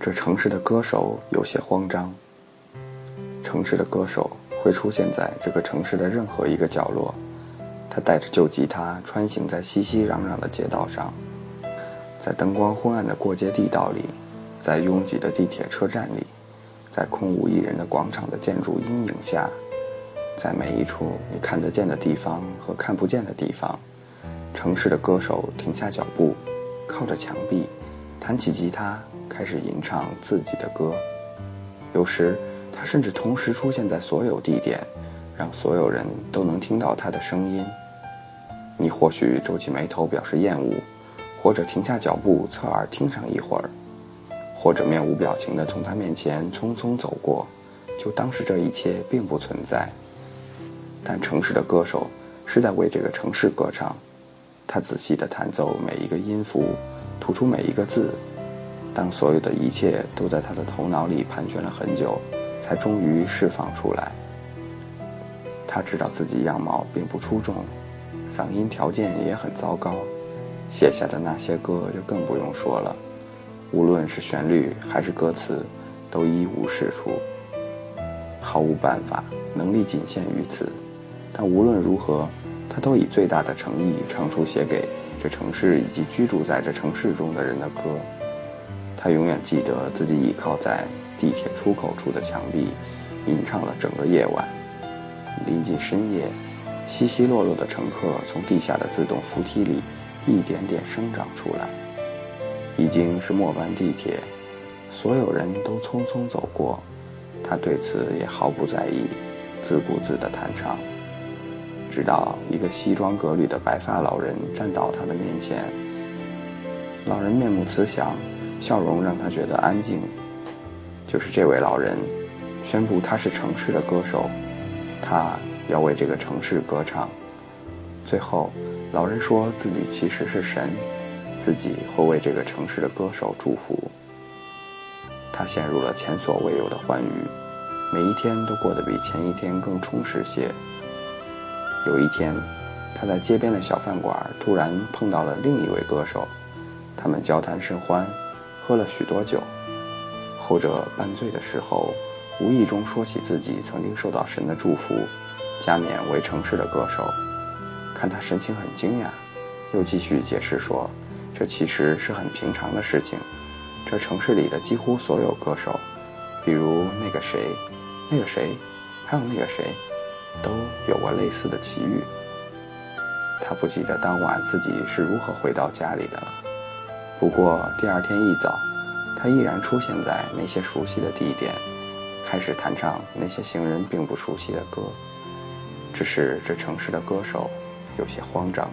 这城市的歌手有些慌张。城市的歌手会出现在这个城市的任何一个角落，他带着旧吉他穿行在熙熙攘攘的街道上，在灯光昏暗的过街地道里，在拥挤的地铁车站里，在空无一人的广场的建筑阴影下，在每一处你看得见的地方和看不见的地方，城市的歌手停下脚步，靠着墙壁，弹起吉他，开始吟唱自己的歌，有时。他甚至同时出现在所有地点，让所有人都能听到他的声音。你或许皱起眉头表示厌恶，或者停下脚步侧耳听上一会儿，或者面无表情地从他面前匆匆走过，就当是这一切并不存在。但城市的歌手是在为这个城市歌唱，他仔细地弹奏每一个音符，吐出每一个字。当所有的一切都在他的头脑里盘旋了很久。才终于释放出来。他知道自己样貌并不出众，嗓音条件也很糟糕，写下的那些歌就更不用说了，无论是旋律还是歌词，都一无是处。毫无办法，能力仅限于此。但无论如何，他都以最大的诚意唱出写给这城市以及居住在这城市中的人的歌。他永远记得自己倚靠在。地铁出口处的墙壁，吟唱了整个夜晚。临近深夜，稀稀落落的乘客从地下的自动扶梯里一点点生长出来。已经是末班地铁，所有人都匆匆走过，他对此也毫不在意，自顾自地弹唱。直到一个西装革履的白发老人站到他的面前，老人面目慈祥，笑容让他觉得安静。就是这位老人，宣布他是城市的歌手，他要为这个城市歌唱。最后，老人说自己其实是神，自己会为这个城市的歌手祝福。他陷入了前所未有的欢愉，每一天都过得比前一天更充实些。有一天，他在街边的小饭馆突然碰到了另一位歌手，他们交谈甚欢，喝了许多酒。后者半醉的时候，无意中说起自己曾经受到神的祝福，加冕为城市的歌手。看他神情很惊讶，又继续解释说，这其实是很平常的事情。这城市里的几乎所有歌手，比如那个谁，那个谁，还有那个谁，都有过类似的奇遇。他不记得当晚自己是如何回到家里的了。不过第二天一早。他依然出现在那些熟悉的地点，开始弹唱那些行人并不熟悉的歌。只是这城市的歌手有些慌张。